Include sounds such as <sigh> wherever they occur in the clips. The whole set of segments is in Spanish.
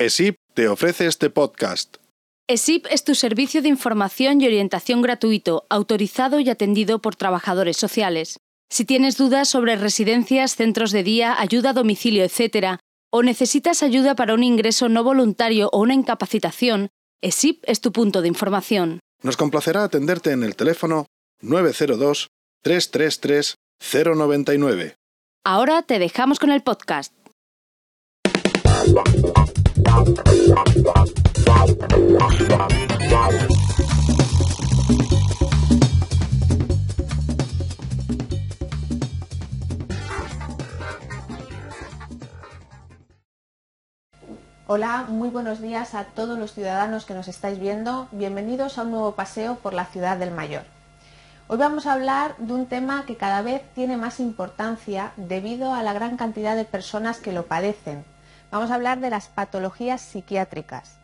ESIP te ofrece este podcast. ESIP es tu servicio de información y orientación gratuito, autorizado y atendido por trabajadores sociales. Si tienes dudas sobre residencias, centros de día, ayuda a domicilio, etc., o necesitas ayuda para un ingreso no voluntario o una incapacitación, ESIP es tu punto de información. Nos complacerá atenderte en el teléfono 902 333 099. Ahora te dejamos con el podcast. Hola, muy buenos días a todos los ciudadanos que nos estáis viendo. Bienvenidos a un nuevo paseo por la ciudad del Mayor. Hoy vamos a hablar de un tema que cada vez tiene más importancia debido a la gran cantidad de personas que lo padecen. Vamos a hablar de las patologías psiquiátricas.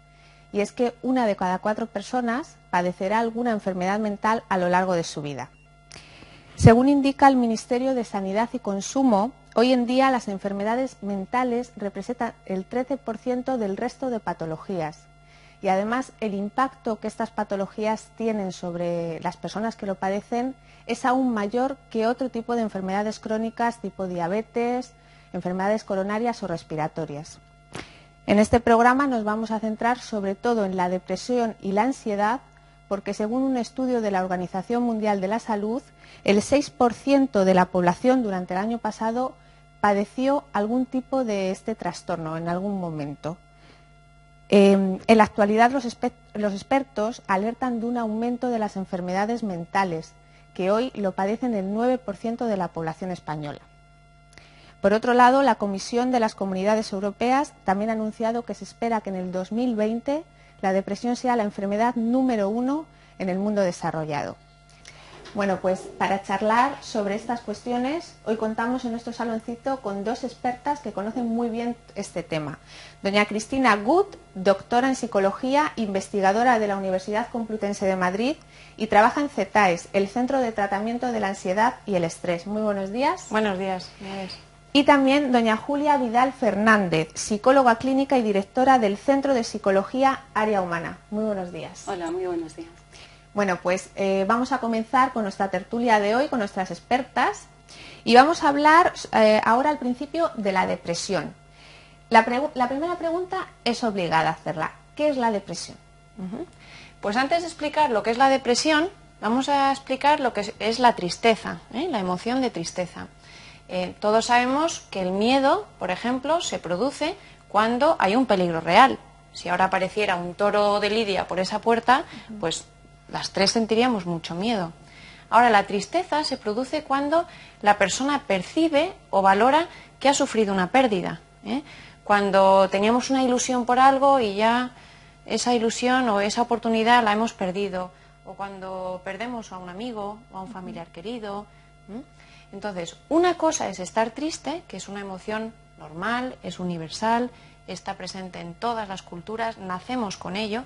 Y es que una de cada cuatro personas padecerá alguna enfermedad mental a lo largo de su vida. Según indica el Ministerio de Sanidad y Consumo, hoy en día las enfermedades mentales representan el 13% del resto de patologías y además el impacto que estas patologías tienen sobre las personas que lo padecen es aún mayor que otro tipo de enfermedades crónicas tipo diabetes, enfermedades coronarias o respiratorias. En este programa nos vamos a centrar sobre todo en la depresión y la ansiedad porque según un estudio de la Organización Mundial de la Salud, el 6% de la población durante el año pasado padeció algún tipo de este trastorno en algún momento. Em, en la actualidad los, expertos alertan de un aumento de las enfermedades mentales, que hoy lo padecen el 9% de la población española. Por otro lado, la Comisión de las Comunidades Europeas también ha anunciado que se espera que en el 2020 la depresión sea la enfermedad número uno en el mundo desarrollado. Bueno, pues para charlar sobre estas cuestiones, hoy contamos en nuestro saloncito con dos expertas que conocen muy bien este tema. Doña Cristina Gut, doctora en psicología, investigadora de la Universidad Complutense de Madrid y trabaja en CETAES, el Centro de Tratamiento de la Ansiedad y el Estrés. Muy buenos días. Buenos días. Y también doña Julia Vidal Fernández, psicóloga clínica y directora del Centro de Psicología Área Humana. Muy buenos días. Hola, muy buenos días. Bueno, pues eh, vamos a comenzar con nuestra tertulia de hoy, con nuestras expertas, y vamos a hablar eh, ahora al principio de la depresión. La, primera pregunta es obligada a hacerla. ¿Qué es la depresión? Pues antes de explicar lo que es la depresión, vamos a explicar lo que es, la tristeza, ¿eh? la emoción de tristeza. Todos sabemos que el miedo, por ejemplo, se produce cuando hay un peligro real. Si ahora apareciera un toro de lidia por esa puerta, pues las tres sentiríamos mucho miedo. Ahora, la tristeza se produce cuando la persona percibe o valora que ha sufrido una pérdida. ¿eh? Cuando teníamos una ilusión por algo y ya esa ilusión o esa oportunidad la hemos perdido. O cuando perdemos a un amigo o a un familiar querido. Entonces, una cosa es estar triste, que es una emoción normal, es universal, está presente en todas las culturas, nacemos con ello.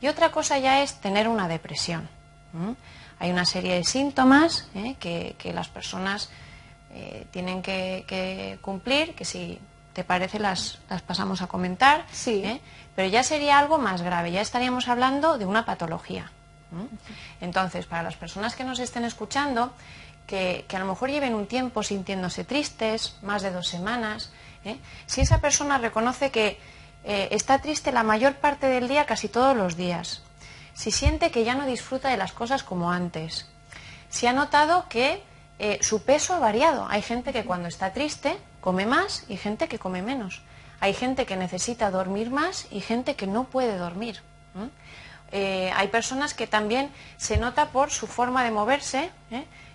Y otra cosa ya es tener una depresión. Hay una serie de síntomas ¿eh? que, las personas eh, tienen que, cumplir, que si te parece las, pasamos a comentar. Sí. ¿eh? Pero ya sería algo más grave, ya estaríamos hablando de una patología. Entonces, para las personas que nos estén escuchando, que, a lo mejor lleven un tiempo sintiéndose tristes, más de dos semanas, si esa persona reconoce que eh, está triste la mayor parte del día, casi todos los días. Si siente que ya no disfruta de las cosas como antes. Si ha notado que eh, su peso ha variado. Hay gente que cuando está triste come más y gente que come menos. Hay gente que necesita dormir más y gente que no puede dormir. Eh, hay personas que también se nota por su forma de moverse,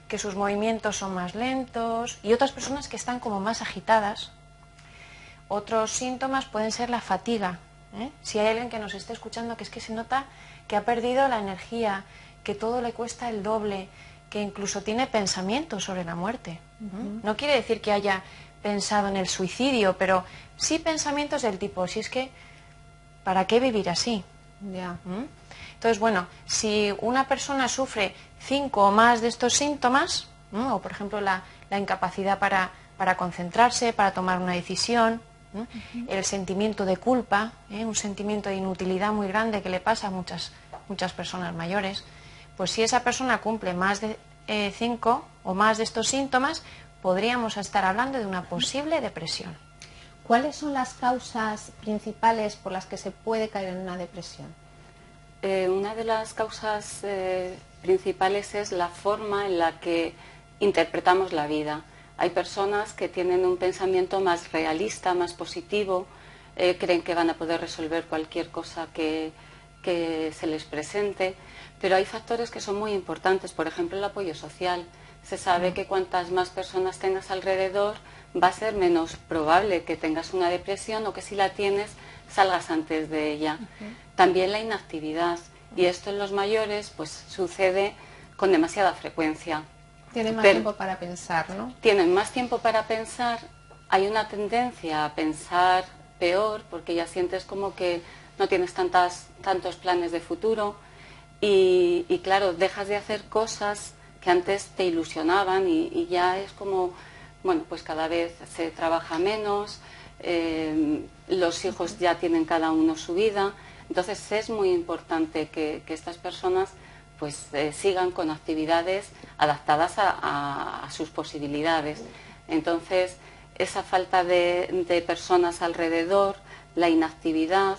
que sus movimientos son más lentos y otras personas que están como más agitadas, otros síntomas pueden ser la fatiga. ¿eh? Si hay alguien que nos esté escuchando que es que se nota que ha perdido la energía, que todo le cuesta el doble, que incluso tiene pensamientos sobre la muerte. No quiere decir que haya pensado en el suicidio, pero sí pensamientos del tipo, si es que, ¿para qué vivir así? Entonces, bueno, si una persona sufre cinco o más de estos síntomas, o por ejemplo la, incapacidad para, para concentrarse, para tomar una decisión, el sentimiento de culpa, ¿eh? un sentimiento de inutilidad muy grande que le pasa a muchas, muchas personas mayores, pues si esa persona cumple más de eh, cinco o más de estos síntomas, podríamos estar hablando de una posible depresión. ¿Cuáles son las causas principales por las que se puede caer en una depresión? Eh, una de las causas principales es la forma en la que interpretamos la vida. Hay personas que tienen un pensamiento más realista, más positivo, eh, creen que van a poder resolver cualquier cosa que, se les presente, pero hay factores que son muy importantes, por ejemplo el apoyo social. Se sabe que cuantas más personas tengas alrededor, va a ser menos probable que tengas una depresión o que si la tienes salgas antes de ella. También la inactividad. Y esto en los mayores pues sucede con demasiada frecuencia. Tienen más tiempo para pensar, ¿no? Tienen más tiempo para pensar. Hay una tendencia a pensar peor porque ya sientes como que no tienes tantas, tantos planes de futuro y, claro, dejas de hacer cosas que antes te ilusionaban y, ya es como, bueno, pues cada vez se trabaja menos, eh, los hijos ya tienen cada uno su vida, entonces es muy importante que estas personas pues eh, sigan con actividades adaptadas a, sus posibilidades. Entonces, esa falta de, personas alrededor, la inactividad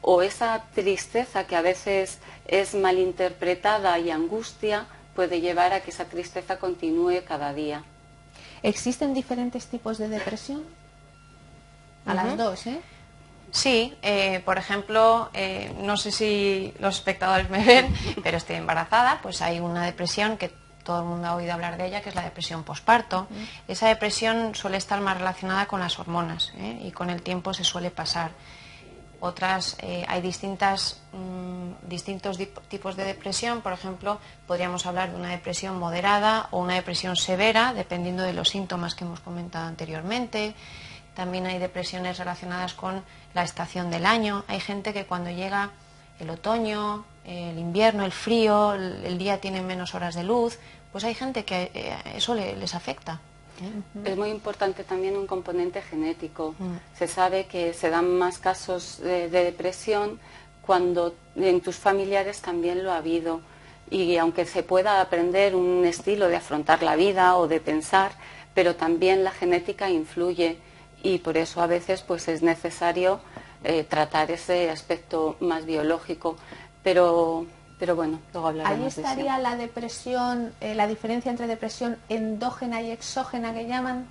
o esa tristeza que a veces es malinterpretada y angustia puede llevar a que esa tristeza continúe cada día. ¿Existen diferentes tipos de depresión? A las dos, ¿eh? Sí, eh, por ejemplo, eh, no sé si los espectadores me ven, <laughs> pero estoy embarazada, pues hay una depresión que todo el mundo ha oído hablar de ella, que es la depresión posparto. Esa depresión suele estar más relacionada con las hormonas ¿eh? y con el tiempo se suele pasar. Otras, hay distintas, mm, distintos tipos de depresión, por ejemplo, podríamos hablar de una depresión moderada o una depresión severa, dependiendo de los síntomas que hemos comentado anteriormente. También hay depresiones relacionadas con la estación del año. Hay gente que cuando llega el otoño, el invierno, el frío, el, día tiene menos horas de luz, pues hay gente que eh, eso les afecta. Es muy importante también un componente genético. Mm. Se sabe que se dan más casos de, depresión cuando en tus familiares también lo ha habido. Y aunque se pueda aprender un estilo de afrontar la vida o de pensar, pero también la genética influye y por eso a veces pues es necesario eh, tratar ese aspecto más biológico. Pero, pero bueno, luego hablaremos Ahí estaría la depresión, eh, la diferencia entre depresión endógena y exógena que llaman.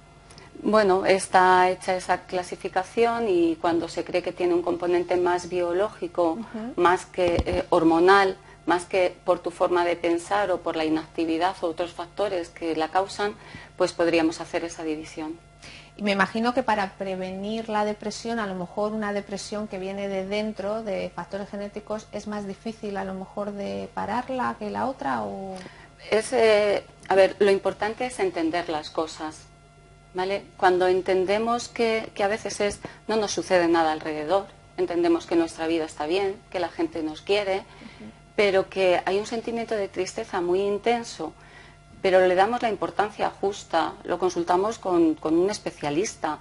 Bueno, está hecha esa clasificación y cuando se cree que tiene un componente más biológico, más que eh, hormonal, más que por tu forma de pensar o por la inactividad o otros factores que la causan, pues podríamos hacer esa división. Y me imagino que para prevenir la depresión, a lo mejor una depresión que viene de dentro, de factores genéticos, es más difícil a lo mejor de pararla que la otra o... Es, eh, a ver, lo importante es entender las cosas, ¿vale? Cuando entendemos que, a veces es, no nos sucede nada alrededor, entendemos que nuestra vida está bien, que la gente nos quiere, pero que hay un sentimiento de tristeza muy intenso pero le damos la importancia justa, lo consultamos con, un especialista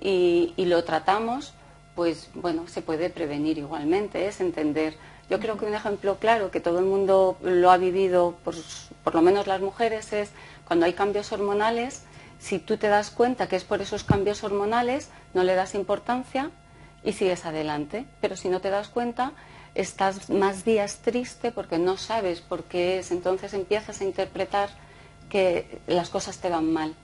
y, lo tratamos, pues bueno, se puede prevenir igualmente, es entender. Yo creo que un ejemplo claro que todo el mundo lo ha vivido, por, por lo menos las mujeres, es cuando hay cambios hormonales, si tú te das cuenta que es por esos cambios hormonales, no le das importancia y sigues adelante. Pero si no te das cuenta, estás más días triste porque no sabes por qué es. Entonces empiezas a interpretar que las cosas te van mal.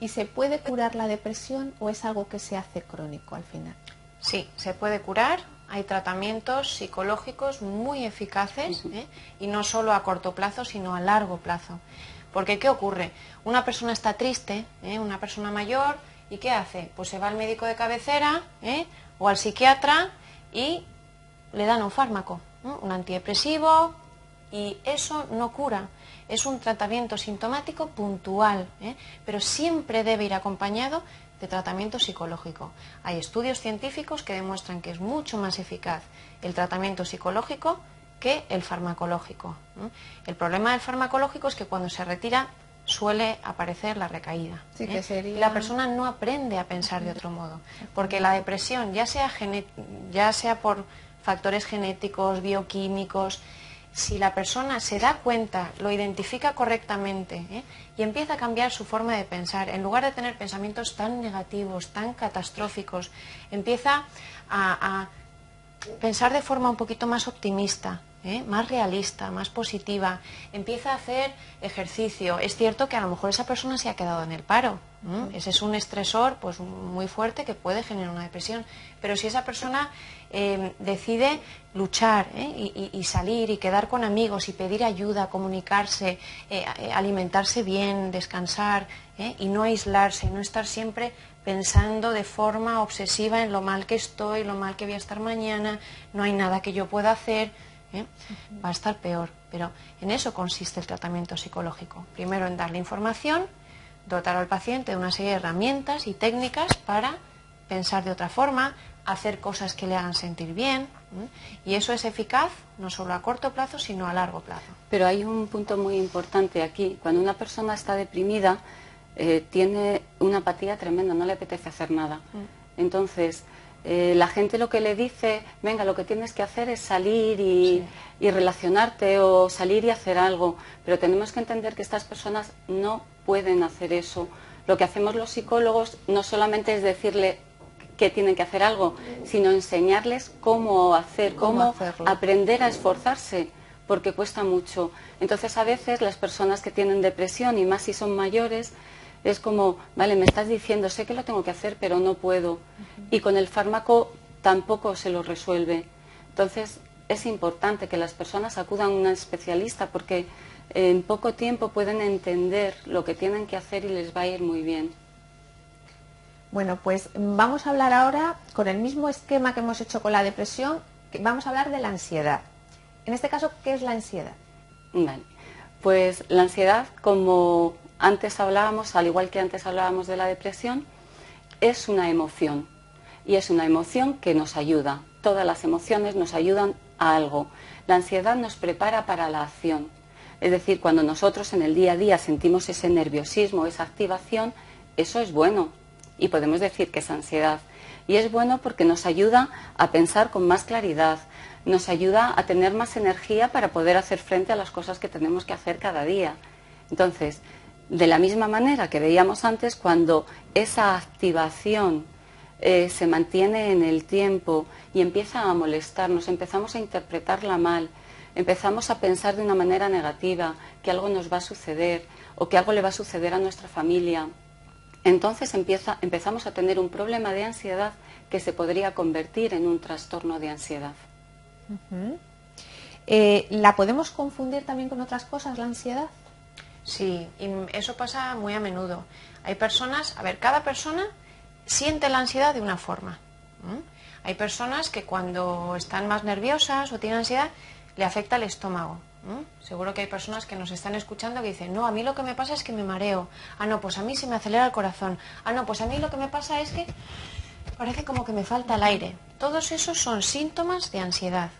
¿Y se puede curar la depresión o es algo que se hace crónico al final? Sí, se puede curar. Hay tratamientos psicológicos muy eficaces ¿eh? y no solo a corto plazo, sino a largo plazo. Porque ¿qué ocurre? Una persona está triste, ¿eh? una persona mayor, ¿y qué hace? Pues se va al médico de cabecera ¿eh? o al psiquiatra y le dan un fármaco, un antidepresivo, y eso no cura es un tratamiento sintomático puntual, ¿eh? pero siempre debe ir acompañado de tratamiento psicológico. Hay estudios científicos que demuestran que es mucho más eficaz el tratamiento psicológico que el farmacológico. El problema del farmacológico es que cuando se retira suele aparecer la recaída. Sí, que ¿eh? sería- Y La persona no aprende a pensar de otro modo, porque la depresión, ya sea, ya sea por factores genéticos, bioquímicos, si la persona se da cuenta, lo identifica correctamente ¿eh? y empieza a cambiar su forma de pensar, en lugar de tener pensamientos tan negativos, tan catastróficos, empieza a- a pensar de forma un poquito más optimista, ¿eh? más realista, más positiva, empieza a hacer ejercicio. Es cierto que a lo mejor esa persona se ha quedado en el paro. ¿m? Ese es un estresor pues, muy fuerte que puede generar una depresión. Pero si esa persona eh, decide luchar ¿eh? y, salir y quedar con amigos y pedir ayuda, comunicarse, eh, eh, alimentarse bien, descansar y no aislarse, no estar siempre pensando de forma obsesiva en lo mal que estoy, lo mal que voy a estar mañana, no hay nada que yo pueda hacer, ¿eh? va a estar peor. Pero en eso consiste el tratamiento psicológico. Primero en darle información, dotar al paciente de una serie de herramientas y técnicas para pensar de otra forma, hacer cosas que le hagan sentir bien. Y eso es eficaz no solo a corto plazo, sino a largo plazo. Pero hay un punto muy importante aquí. Cuando una persona está deprimida, eh, tiene una apatía tremenda, no le apetece hacer nada. Entonces, eh, la gente lo que le dice, venga, lo que tienes que hacer es salir y, y relacionarte o salir y hacer algo. Pero tenemos que entender que estas personas no pueden hacer eso. Lo que hacemos los psicólogos no solamente es decirle que tienen que hacer algo, sino enseñarles cómo hacer, Cómo aprender a esforzarse, porque cuesta mucho. Entonces, a veces las personas que tienen depresión, y más si son mayores, es como, vale, me estás diciendo, sé que lo tengo que hacer, pero no puedo. Y con el fármaco tampoco se lo resuelve. Entonces, es importante que las personas acudan a un especialista porque en poco tiempo pueden entender lo que tienen que hacer y les va a ir muy bien. Bueno, pues vamos a hablar ahora con el mismo esquema que hemos hecho con la depresión, vamos a hablar de la ansiedad. En este caso, ¿qué es la ansiedad? Vale. Pues la ansiedad, como antes hablábamos, al igual que antes hablábamos de la depresión, es una emoción. Y es una emoción que nos ayuda. Todas las emociones nos ayudan a algo. La ansiedad nos prepara para la acción. Es decir, cuando nosotros en el día a día sentimos ese nerviosismo, esa activación, eso es bueno. Y podemos decir que es ansiedad. Y es bueno porque nos ayuda a pensar con más claridad, nos ayuda a tener más energía para poder hacer frente a las cosas que tenemos que hacer cada día. Entonces, de la misma manera que veíamos antes, cuando esa activación eh, se mantiene en el tiempo y empieza a molestarnos, empezamos a interpretarla mal, empezamos a pensar de una manera negativa que algo nos va a suceder o que algo le va a suceder a nuestra familia, entonces empieza, empezamos a tener un problema de ansiedad que se podría convertir en un trastorno de ansiedad. Eh, ¿La podemos confundir también con otras cosas, la ansiedad? Sí, y eso pasa muy a menudo. Hay personas, a ver, cada persona siente la ansiedad de una forma. Hay personas que cuando están más nerviosas o tienen ansiedad le afecta el estómago. Seguro que hay personas que nos están escuchando que dicen, no, a mí lo que me pasa es que me mareo. Ah, no, pues a mí se me acelera el corazón. Ah, no, pues a mí lo que me pasa es que parece como que me falta el aire. Todos esos son síntomas de ansiedad.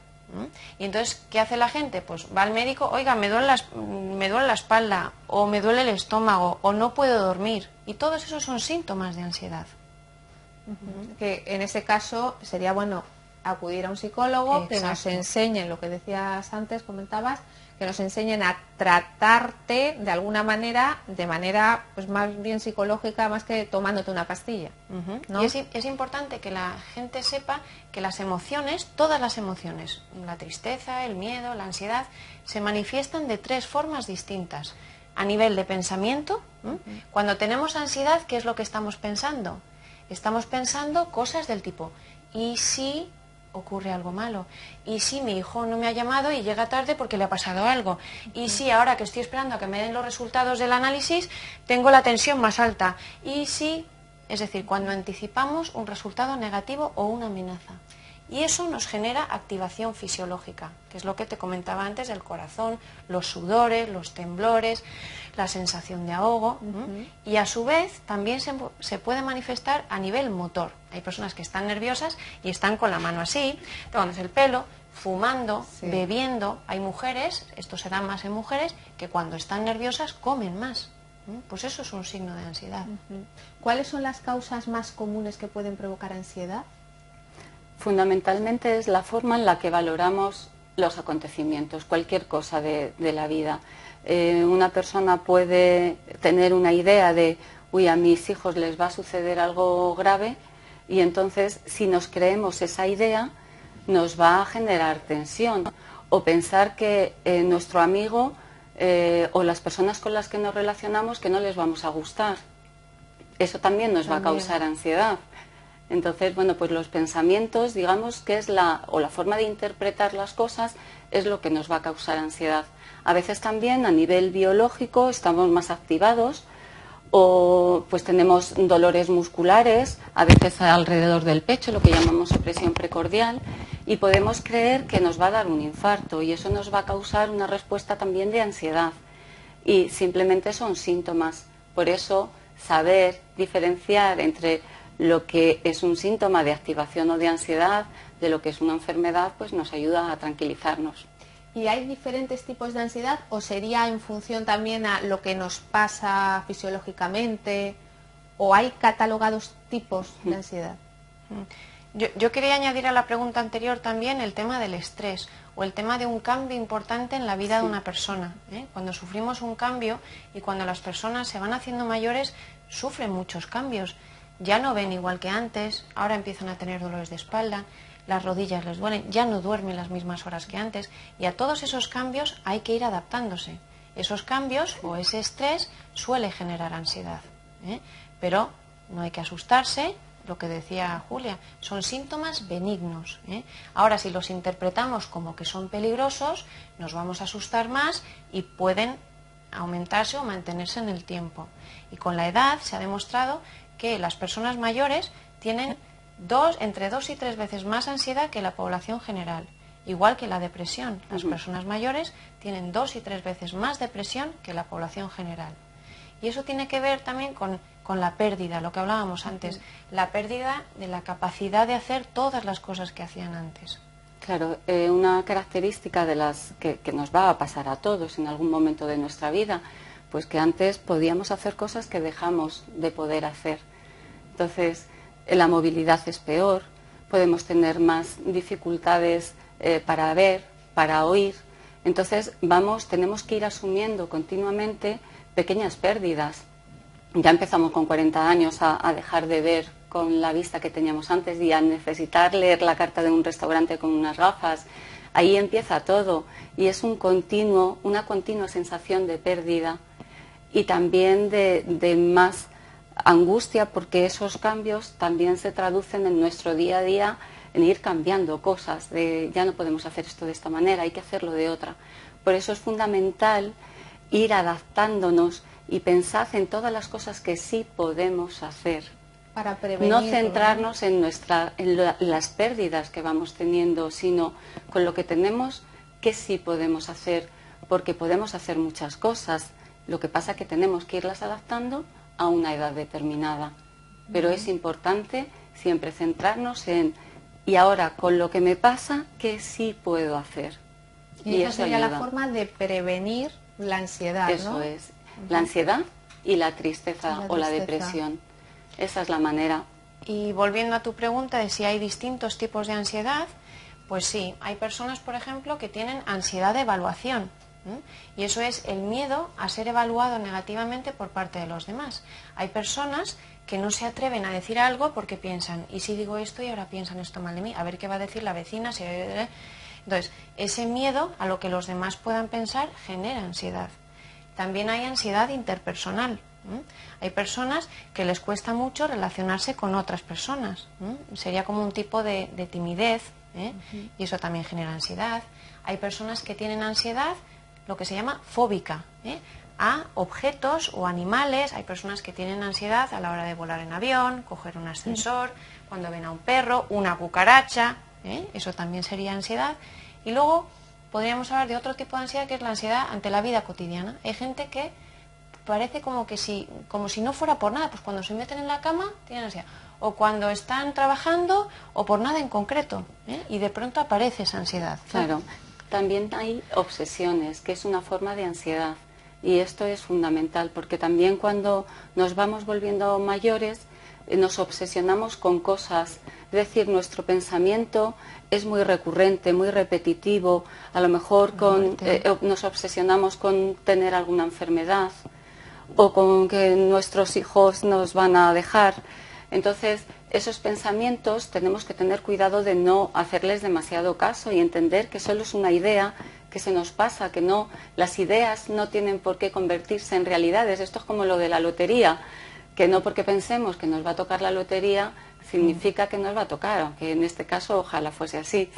Y entonces, ¿qué hace la gente? Pues va al médico, oiga, me duele, la, me duele la espalda, o me duele el estómago, o no puedo dormir. Y todos esos son síntomas de ansiedad. Que en ese caso sería bueno acudir a un psicólogo que nos Exacto. enseñe lo que decías antes, comentabas, que nos enseñen a tratarte de alguna manera, de manera pues más bien psicológica, más que tomándote una pastilla. Y es, importante que la gente sepa que las emociones, todas las emociones, la tristeza, el miedo, la ansiedad, se manifiestan de tres formas distintas. A nivel de pensamiento, cuando tenemos ansiedad, ¿qué es lo que estamos pensando? Estamos pensando cosas del tipo, ¿y si ocurre algo malo? ¿Y si mi hijo no me ha llamado y llega tarde porque le ha pasado algo? ¿Y si ahora que estoy esperando a que me den los resultados del análisis, tengo la tensión más alta? ¿Y si es decir, cuando anticipamos un resultado negativo o una amenaza. Y eso nos genera activación fisiológica, que es lo que te comentaba antes del corazón, los sudores, los temblores, la sensación de ahogo. Y a su vez también se, se puede manifestar a nivel motor. Hay personas que están nerviosas y están con la mano así, tomándose el pelo, fumando, Sí. bebiendo. Hay mujeres, esto se da más en mujeres, que cuando están nerviosas comen más. Pues eso es un signo de ansiedad. ¿Cuáles son las causas más comunes que pueden provocar ansiedad? Fundamentalmente es la forma en la que valoramos los acontecimientos, cualquier cosa de, la vida. Eh, una persona puede tener una idea de, uy, a mis hijos les va a suceder algo grave y entonces si nos creemos esa idea nos va a generar tensión o pensar que eh, nuestro amigo eh, o las personas con las que nos relacionamos que no les vamos a gustar. Eso también nos va a causar ansiedad. Entonces, bueno, pues los pensamientos, digamos que es la, o la forma de interpretar las cosas es lo que nos va a causar ansiedad. A veces también a nivel biológico estamos más activados o pues tenemos dolores musculares, a veces alrededor del pecho, lo que llamamos opresión precordial, y podemos creer que nos va a dar un infarto y eso nos va a causar una respuesta también de ansiedad. Y simplemente son síntomas. Por eso, saber diferenciar entre lo que es un síntoma de activación o de ansiedad de lo que es una enfermedad, pues nos ayuda a tranquilizarnos. ¿Y hay diferentes tipos de ansiedad o sería en función también a lo que nos pasa fisiológicamente o hay catalogados tipos de ansiedad? Yo, quería añadir a la pregunta anterior también el tema del estrés o el tema de un cambio importante en la vida de una persona. ¿eh? Cuando sufrimos un cambio y cuando las personas se van haciendo mayores, sufren muchos cambios. Ya no ven igual que antes, ahora empiezan a tener dolores de espalda, las rodillas les duelen, ya no duermen las mismas horas que antes y a todos esos cambios hay que ir adaptándose. Esos cambios o ese estrés suele generar ansiedad, ¿eh? pero no hay que asustarse, lo que decía Julia, son síntomas benignos. ¿eh? Ahora, si los interpretamos como que son peligrosos, nos vamos a asustar más y pueden aumentarse o mantenerse en el tiempo. Y con la edad se ha demostrado que las personas mayores tienen dos, entre dos y tres veces más ansiedad que la población general. Igual que la depresión. Las personas mayores tienen dos y tres veces más depresión que la población general. Y eso tiene que ver también con, la pérdida, lo que hablábamos antes, la pérdida de la capacidad de hacer todas las cosas que hacían antes. Claro, eh, una característica de las que, que, nos va a pasar a todos en algún momento de nuestra vida, pues que antes podíamos hacer cosas que dejamos de poder hacer. Entonces, la movilidad es peor, podemos tener más dificultades eh, para ver, para oír. Entonces vamos, tenemos que ir asumiendo continuamente pequeñas pérdidas. Ya empezamos con 40 años a, dejar de ver con la vista que teníamos antes y a necesitar leer la carta de un restaurante con unas gafas. Ahí empieza todo y es un continuo, una continua sensación de pérdida y también de, de más angustia porque esos cambios también se traducen en nuestro día a día en ir cambiando cosas, de ya no podemos hacer esto de esta manera, hay que hacerlo de otra. Por eso es fundamental ir adaptándonos y pensar en todas las cosas que sí podemos hacer. Para prevenir, no centrarnos en, nuestra, en las pérdidas que vamos teniendo, sino con lo que tenemos que sí podemos hacer, porque podemos hacer muchas cosas. Lo que pasa es que tenemos que irlas adaptando a una edad determinada. Pero es importante siempre centrarnos en, y ahora con lo que me pasa, ¿qué sí puedo hacer? Y, esa sería la forma de prevenir la ansiedad. Eso es, la ansiedad y la tristeza, o la depresión. Esa es la manera. Y volviendo a tu pregunta de si hay distintos tipos de ansiedad, pues sí, hay personas, por ejemplo, que tienen ansiedad de evaluación. Y eso es el miedo a ser evaluado negativamente por parte de los demás. Hay personas que no se atreven a decir algo porque piensan, ¿y si digo esto y ahora piensan esto mal de mí? A ver qué va a decir la vecina. Si... Entonces, ese miedo a lo que los demás puedan pensar genera ansiedad. También hay ansiedad interpersonal. Hay personas que les cuesta mucho relacionarse con otras personas. Sería como un tipo de, timidez ¿eh? y eso también genera ansiedad. Hay personas que tienen ansiedad lo que se llama fóbica, ¿eh? a objetos o animales. Hay personas que tienen ansiedad a la hora de volar en avión, coger un ascensor, cuando ven a un perro, una cucaracha, ¿eh? eso también sería ansiedad. Y luego podríamos hablar de otro tipo de ansiedad que es la ansiedad ante la vida cotidiana. Hay gente que parece como que si, como si no fuera por nada, pues cuando se meten en la cama tienen ansiedad. O cuando están trabajando o por nada en concreto. ¿eh? Y de pronto aparece esa ansiedad. Claro. También hay obsesiones, que es una forma de ansiedad. Y esto es fundamental porque también cuando nos vamos volviendo mayores eh, nos obsesionamos con cosas. Es decir, nuestro pensamiento es muy recurrente, muy repetitivo. A lo mejor con, eh, nos obsesionamos con tener alguna enfermedad o con que nuestros hijos nos van a dejar. Entonces, esos pensamientos tenemos que tener cuidado de no hacerles demasiado caso y entender que solo es una idea que se nos pasa, que no, las ideas no tienen por qué convertirse en realidades. Esto es como lo de la lotería, que no porque pensemos que nos va a tocar la lotería significa que nos va a tocar, aunque en este caso ojalá fuese así.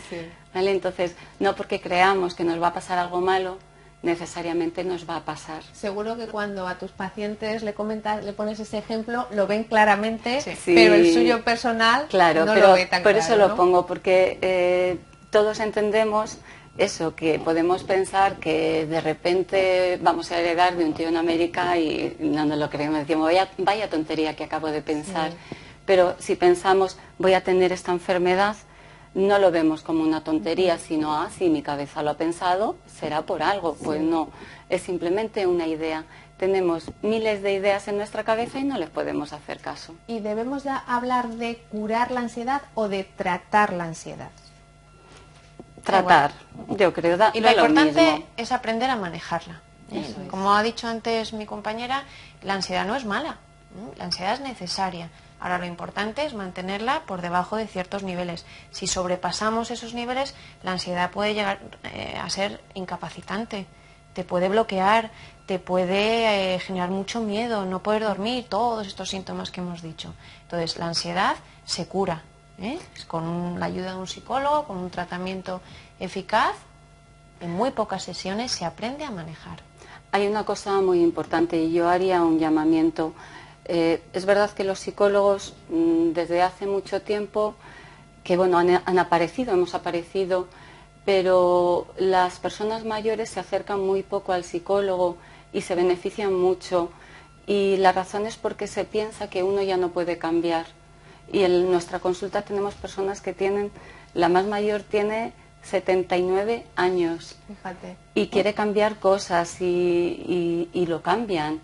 ¿Vale? Entonces, no porque creamos que nos va a pasar algo malo, necesariamente nos va a pasar. Seguro que cuando a tus pacientes le comentas, le pones ese ejemplo, lo ven claramente, pero el suyo personal claro, no pero lo ve tan por claro, eso lo pongo, porque eh, todos entendemos eso, que podemos pensar que de repente vamos a heredar de un tío en América y no nos lo creemos, decimos, vaya, vaya tontería que acabo de pensar. Pero si pensamos, voy a tener esta enfermedad, no lo vemos como una tontería, sino, ah, si mi cabeza lo ha pensado, será por algo. Pues no, es simplemente una idea. Tenemos miles de ideas en nuestra cabeza y no les podemos hacer caso. ¿Y debemos de hablar de curar la ansiedad o de tratar la ansiedad? Tratar, yo creo, da, Y lo da lo importante mismo. es aprender a manejarla. Como ha dicho antes mi compañera, la ansiedad no es mala, la ansiedad es necesaria. Ahora lo importante es mantenerla por debajo de ciertos niveles. Si sobrepasamos esos niveles, la ansiedad puede llegar eh, a ser incapacitante, te puede bloquear, te puede eh, generar mucho miedo, no poder dormir, todos estos síntomas que hemos dicho. Entonces, la ansiedad se cura, ¿eh? Con la ayuda de un psicólogo, con un tratamiento eficaz, en muy pocas sesiones se aprende a manejar. Hay una cosa muy importante y yo haría un llamamiento. Eh, es verdad que los psicólogos mm, desde hace mucho tiempo, que bueno, han, han aparecido, hemos aparecido, pero las personas mayores se acercan muy poco al psicólogo y se benefician mucho. Y la razón es porque se piensa que uno ya no puede cambiar. Y en nuestra consulta tenemos personas que tienen, la más mayor tiene 79 años Fíjate. y quiere cambiar cosas y, y- y lo cambian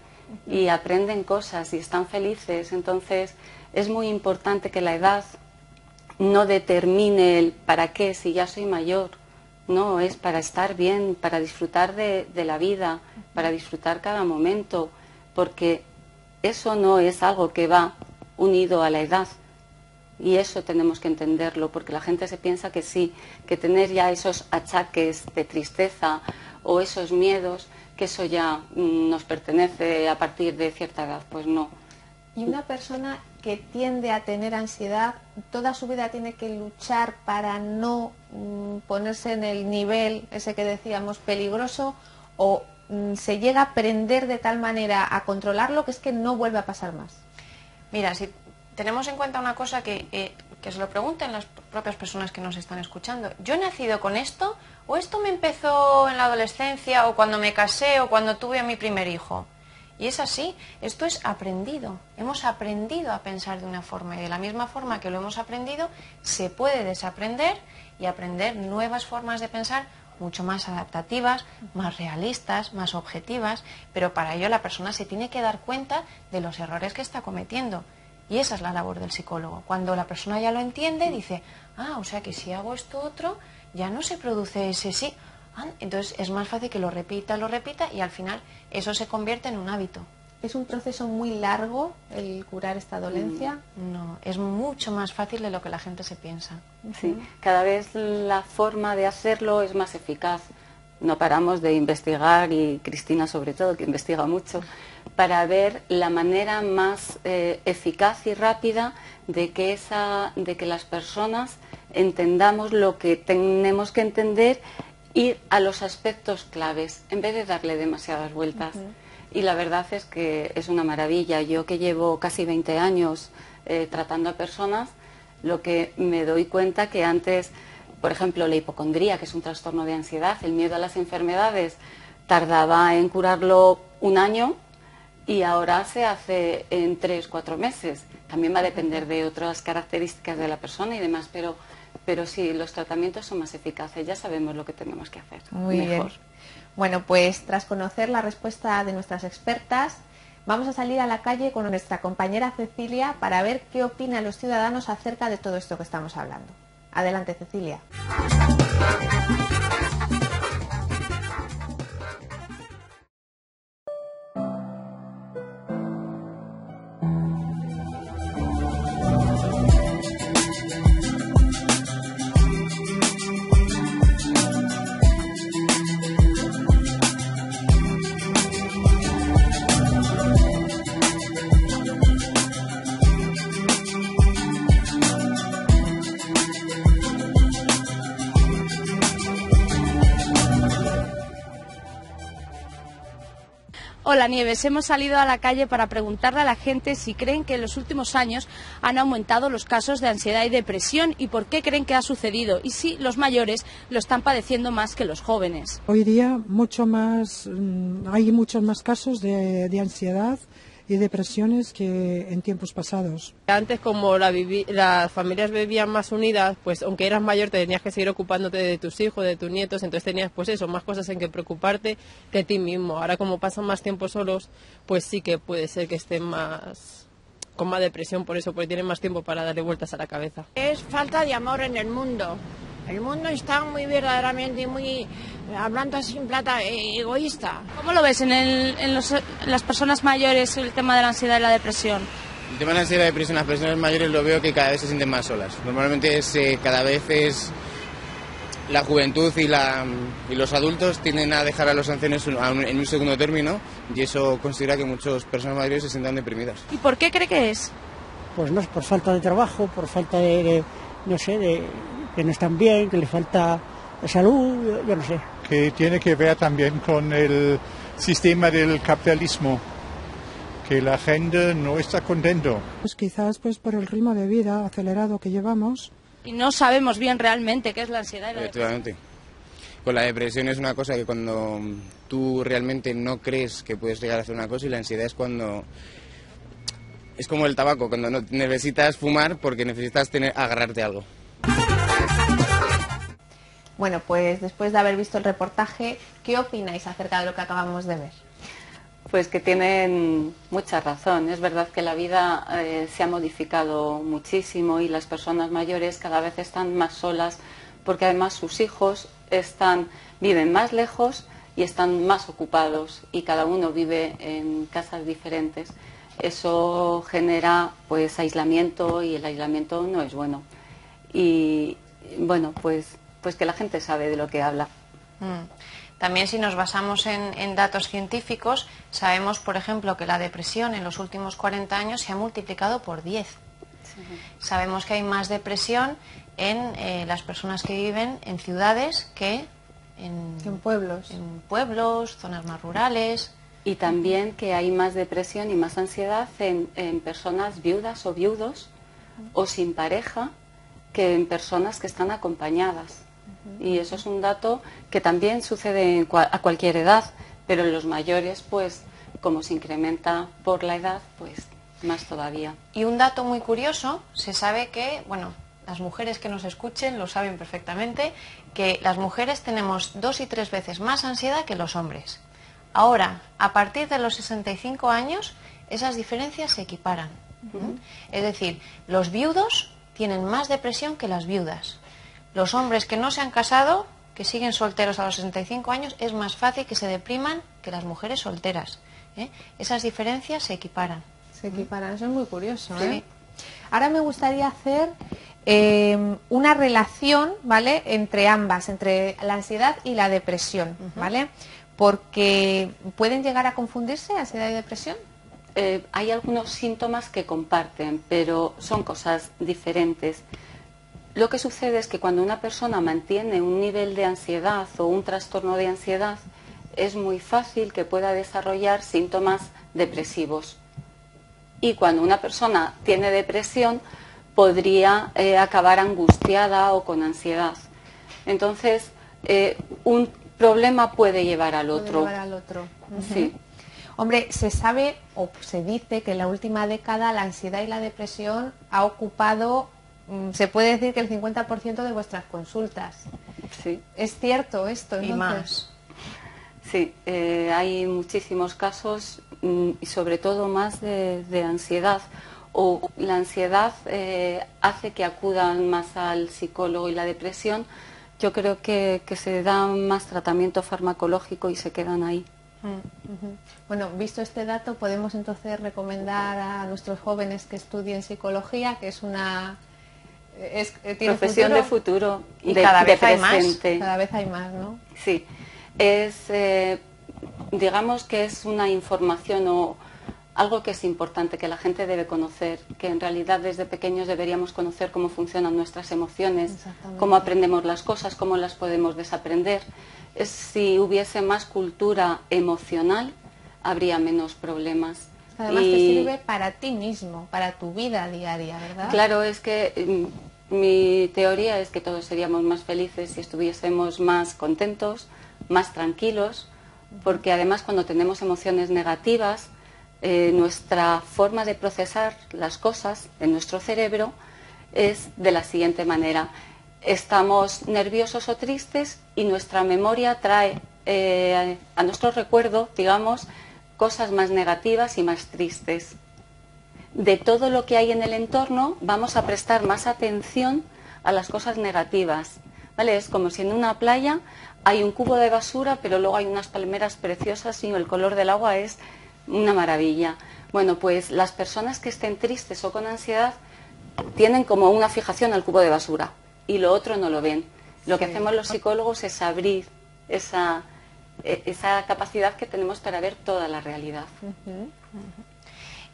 y aprenden cosas y están felices. Entonces es muy importante que la edad no determine el para qué si ya soy mayor. No, es para estar bien, para disfrutar de, de la vida, para disfrutar cada momento, porque eso no es algo que va unido a la edad. Y eso tenemos que entenderlo, porque la gente se piensa que sí, que tener ya esos achaques de tristeza o esos miedos, que eso ya mm, nos pertenece a partir de cierta edad. Pues no. Y una persona que tiende a tener ansiedad, toda su vida tiene que luchar para no mm, ponerse en el nivel ese que decíamos peligroso o mm, se llega a aprender de tal manera a controlarlo que es que no vuelve a pasar más. Mira, si tenemos en cuenta una cosa que, eh, que se lo pregunten las propias personas que nos están escuchando. ¿Yo he nacido con esto? ¿O esto me empezó en la adolescencia o cuando me casé o cuando tuve a mi primer hijo? Y es así, esto es aprendido. Hemos aprendido a pensar de una forma y de la misma forma que lo hemos aprendido, se puede desaprender y aprender nuevas formas de pensar mucho más adaptativas, más realistas, más objetivas, pero para ello la persona se tiene que dar cuenta de los errores que está cometiendo. Y esa es la labor del psicólogo. Cuando la persona ya lo entiende, dice, ah, o sea que si hago esto otro, ya no se produce ese sí. Ah, entonces es más fácil que lo repita, lo repita y al final eso se convierte en un hábito. Es un proceso muy largo el curar esta dolencia. No, es mucho más fácil de lo que la gente se piensa. Sí, cada vez la forma de hacerlo es más eficaz. No paramos de investigar y Cristina sobre todo, que investiga mucho, para ver la manera más eh, eficaz y rápida de que, esa, de que las personas entendamos lo que tenemos que entender y a los aspectos claves, en vez de darle demasiadas vueltas. Y la verdad es que es una maravilla. Yo que llevo casi 20 años eh, tratando a personas, lo que me doy cuenta que antes, por ejemplo, la hipocondría, que es un trastorno de ansiedad, el miedo a las enfermedades, tardaba en curarlo un año y ahora se hace en tres, cuatro meses. También va a depender de otras características de la persona y demás, pero pero sí, los tratamientos son más eficaces, ya sabemos lo que tenemos que hacer. Muy mejor. bien. Bueno, pues tras conocer la respuesta de nuestras expertas, vamos a salir a la calle con nuestra compañera Cecilia para ver qué opinan los ciudadanos acerca de todo esto que estamos hablando. Adelante, Cecilia. Hemos salido a la calle para preguntarle a la gente si creen que en los últimos años han aumentado los casos de ansiedad y depresión y por qué creen que ha sucedido y si los mayores lo están padeciendo más que los jóvenes. Hoy día mucho más, mm, hay muchos más casos de, de ansiedad y depresiones que en tiempos pasados. Antes, como la vivi- las familias vivían más unidas, pues aunque eras mayor te tenías que seguir ocupándote de tus hijos, de tus nietos, entonces tenías pues eso, más cosas en que preocuparte que ti mismo. Ahora como pasan más tiempo solos, pues sí que puede ser que estén más con más depresión por eso, porque tienen más tiempo para darle vueltas a la cabeza. Es falta de amor en el mundo. El mundo está muy verdaderamente, muy, hablando así en plata, eh, egoísta. ¿Cómo lo ves en, el- en los- en las personas mayores el tema de la ansiedad y la depresión? El tema de la ansiedad y depresión en las personas mayores lo veo que cada vez se sienten más solas. Normalmente es, eh, cada vez es la juventud y, la, y los adultos tienden a dejar a los ancianos en un segundo término y eso considera que muchas personas mayores se sientan deprimidas. ¿Y por qué cree que es? Pues no es por falta de trabajo, por falta de, de, no sé, de que no están bien, que les falta salud, yo, yo no sé. que tiene que ver también con el sistema del capitalismo, que la gente no está contento. Pues quizás pues por el ritmo de vida acelerado que llevamos. Y no sabemos bien realmente qué es la ansiedad y la depresión. Efectivamente. Pues la depresión es una cosa que cuando tú realmente no crees que puedes llegar a hacer una cosa y la ansiedad es cuando es como el tabaco, cuando no necesitas fumar porque necesitas tener agarrarte algo. Bueno, pues después de haber visto el reportaje, ¿qué opináis acerca de lo que acabamos de ver? Pues que tienen mucha razón. Es verdad que la vida eh, se ha modificado muchísimo y las personas mayores cada vez están más solas porque además sus hijos están, viven más lejos y están más ocupados y cada uno vive en casas diferentes. Eso genera pues aislamiento y el aislamiento no es bueno. Y bueno, pues, pues que la gente sabe de lo que habla. Mm. También si nos basamos en, en datos científicos, sabemos, por ejemplo, que la depresión en los últimos 40 años se ha multiplicado por 10. Sabemos que hay más depresión en eh, las personas que viven en ciudades que en, En pueblos. en pueblos, zonas más rurales. Y también que hay más depresión y más ansiedad en, en personas viudas o viudos o sin pareja que en personas que están acompañadas. Y eso es un dato que también sucede a cualquier edad, pero en los mayores, pues como se incrementa por la edad, pues más todavía. Y un dato muy curioso, se sabe que, bueno, las mujeres que nos escuchen lo saben perfectamente, que las mujeres tenemos dos y tres veces más ansiedad que los hombres. Ahora, a partir de los 65 años, esas diferencias se equiparan. Es decir, los viudos tienen más depresión que las viudas. Los hombres que no se han casado, que siguen solteros a los 65 años, es más fácil que se depriman que las mujeres solteras. ¿eh? Esas diferencias se equiparan. Se equiparan, eso es muy curioso. Sí. ¿eh? Ahora me gustaría hacer eh, una relación, ¿vale? Entre ambas, entre la ansiedad y la depresión, ¿vale? Porque pueden llegar a confundirse ansiedad y depresión. Eh, hay algunos síntomas que comparten, pero son cosas diferentes. Lo que sucede es que cuando una persona mantiene un nivel de ansiedad o un trastorno de ansiedad, es muy fácil que pueda desarrollar síntomas depresivos. Y cuando una persona tiene depresión, podría eh, acabar angustiada o con ansiedad. Entonces, eh, un problema puede llevar al Puede otro. llevar al otro. Sí. Hombre, se sabe o se dice que en la última década la ansiedad y la depresión ha ocupado se puede decir que el 50% de vuestras consultas. Sí. ¿Es cierto esto? Y más. Sí, eh, hay muchísimos casos mm, y sobre todo más de, de ansiedad. O la ansiedad eh, hace que acudan más al psicólogo y la depresión. Yo creo que, que se da más tratamiento farmacológico y se quedan ahí. Ujú. Bueno, visto este dato, podemos entonces recomendar a nuestros jóvenes que estudien psicología, que es una es, eh, tiene Profesión de futuro y de- cada de vez hay más, cada vez hay más, ¿no? Sí, es, eh, digamos que es una información o algo que es importante, que la gente debe conocer, que en realidad desde pequeños deberíamos conocer cómo funcionan nuestras emociones, cómo aprendemos las cosas, cómo las podemos desaprender. Es, si hubiese más cultura emocional, habría menos problemas. Además te Y- sirve para ti mismo, para tu vida diaria, ¿verdad? Claro, es que mm, mi teoría es que todos seríamos más felices si estuviésemos más contentos, más tranquilos, porque además cuando tenemos emociones negativas, eh, nuestra forma de procesar las cosas en nuestro cerebro es de la siguiente manera. Estamos nerviosos o tristes y nuestra memoria trae eh, a nuestro recuerdo, digamos, cosas más negativas y más tristes de todo lo que hay en el entorno, vamos a prestar más atención a las cosas negativas. ¿Vale? Es como si en una playa hay un cubo de basura, pero luego hay unas palmeras preciosas y el color del agua es una maravilla. Bueno, pues las personas que estén tristes o con ansiedad tienen como una fijación al cubo de basura y lo otro no lo ven. Lo que Sí. hacemos los psicólogos es abrir esa, e- esa capacidad que tenemos para ver toda la realidad.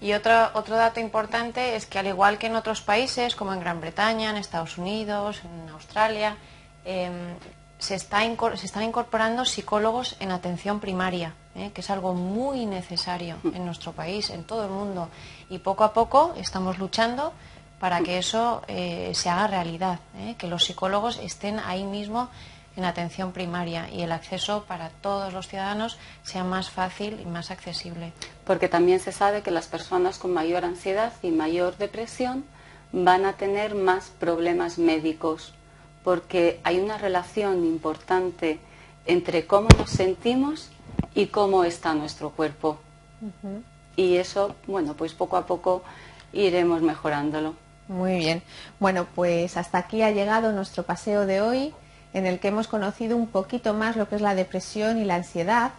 Y otro, otro dato importante es que al igual que en otros países, como en Gran Bretaña, en Estados Unidos, en Australia, em, se, está se están incorporando psicólogos en atención primaria, ¿eh? que es algo muy necesario en nuestro país, en todo el mundo. Y poco a poco estamos luchando para que eso eh, se haga realidad, ¿eh? que los psicólogos estén ahí mismo en atención primaria y el acceso para todos los ciudadanos sea más fácil y más accesible. porque también se sabe que las personas con mayor ansiedad y mayor depresión van a tener más problemas médicos, porque hay una relación importante entre cómo nos sentimos y cómo está nuestro cuerpo. Y eso, bueno, pues poco a poco iremos mejorándolo. Muy bien. Bueno, pues hasta aquí ha llegado nuestro paseo de hoy, en el que hemos conocido un poquito más lo que es la depresión y la ansiedad,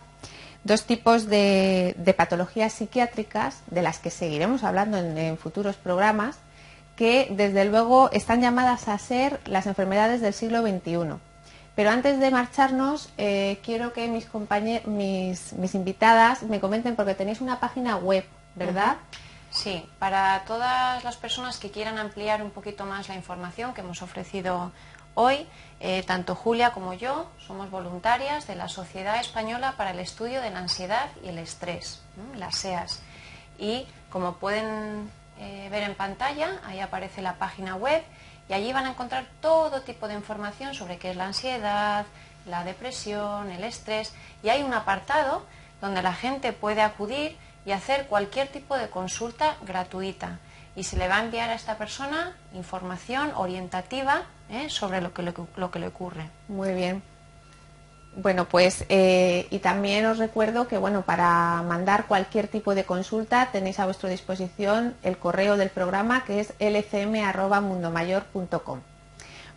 dos tipos de, patologías psiquiátricas de las que seguiremos hablando en, futuros programas, que desde luego están llamadas a ser las enfermedades del siglo XXI. Pero antes de marcharnos, eh, quiero que mis, mis, mis invitadas me comenten, porque tenéis una página web, ¿verdad? Sí, para todas las personas que quieran ampliar un poquito más la información que hemos ofrecido hoy, eh, tanto Julia como yo somos voluntarias de la Sociedad Española para el Estudio de la Ansiedad y el Estrés, las SEAS. Y como pueden eh, ver en pantalla, ahí aparece la página web y allí van a encontrar todo tipo de información sobre qué es la ansiedad, la depresión, el estrés. Y hay un apartado donde la gente puede acudir y hacer cualquier tipo de consulta gratuita. Y se le va a enviar a esta persona información orientativa ¿eh? sobre lo que, le, lo que le ocurre. Muy bien. Bueno, pues eh, y también os recuerdo que bueno, para mandar cualquier tipo de consulta tenéis a vuestra disposición el correo del programa que es lcm@mundomayor.com.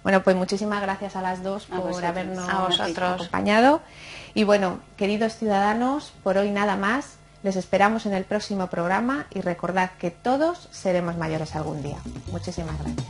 Bueno, pues muchísimas gracias a las dos A por vosotros. habernos A vosotros. acompañado. Y bueno, queridos ciudadanos, por hoy nada más. Les esperamos en el próximo programa y recordad que todos seremos mayores algún día. Muchísimas gracias.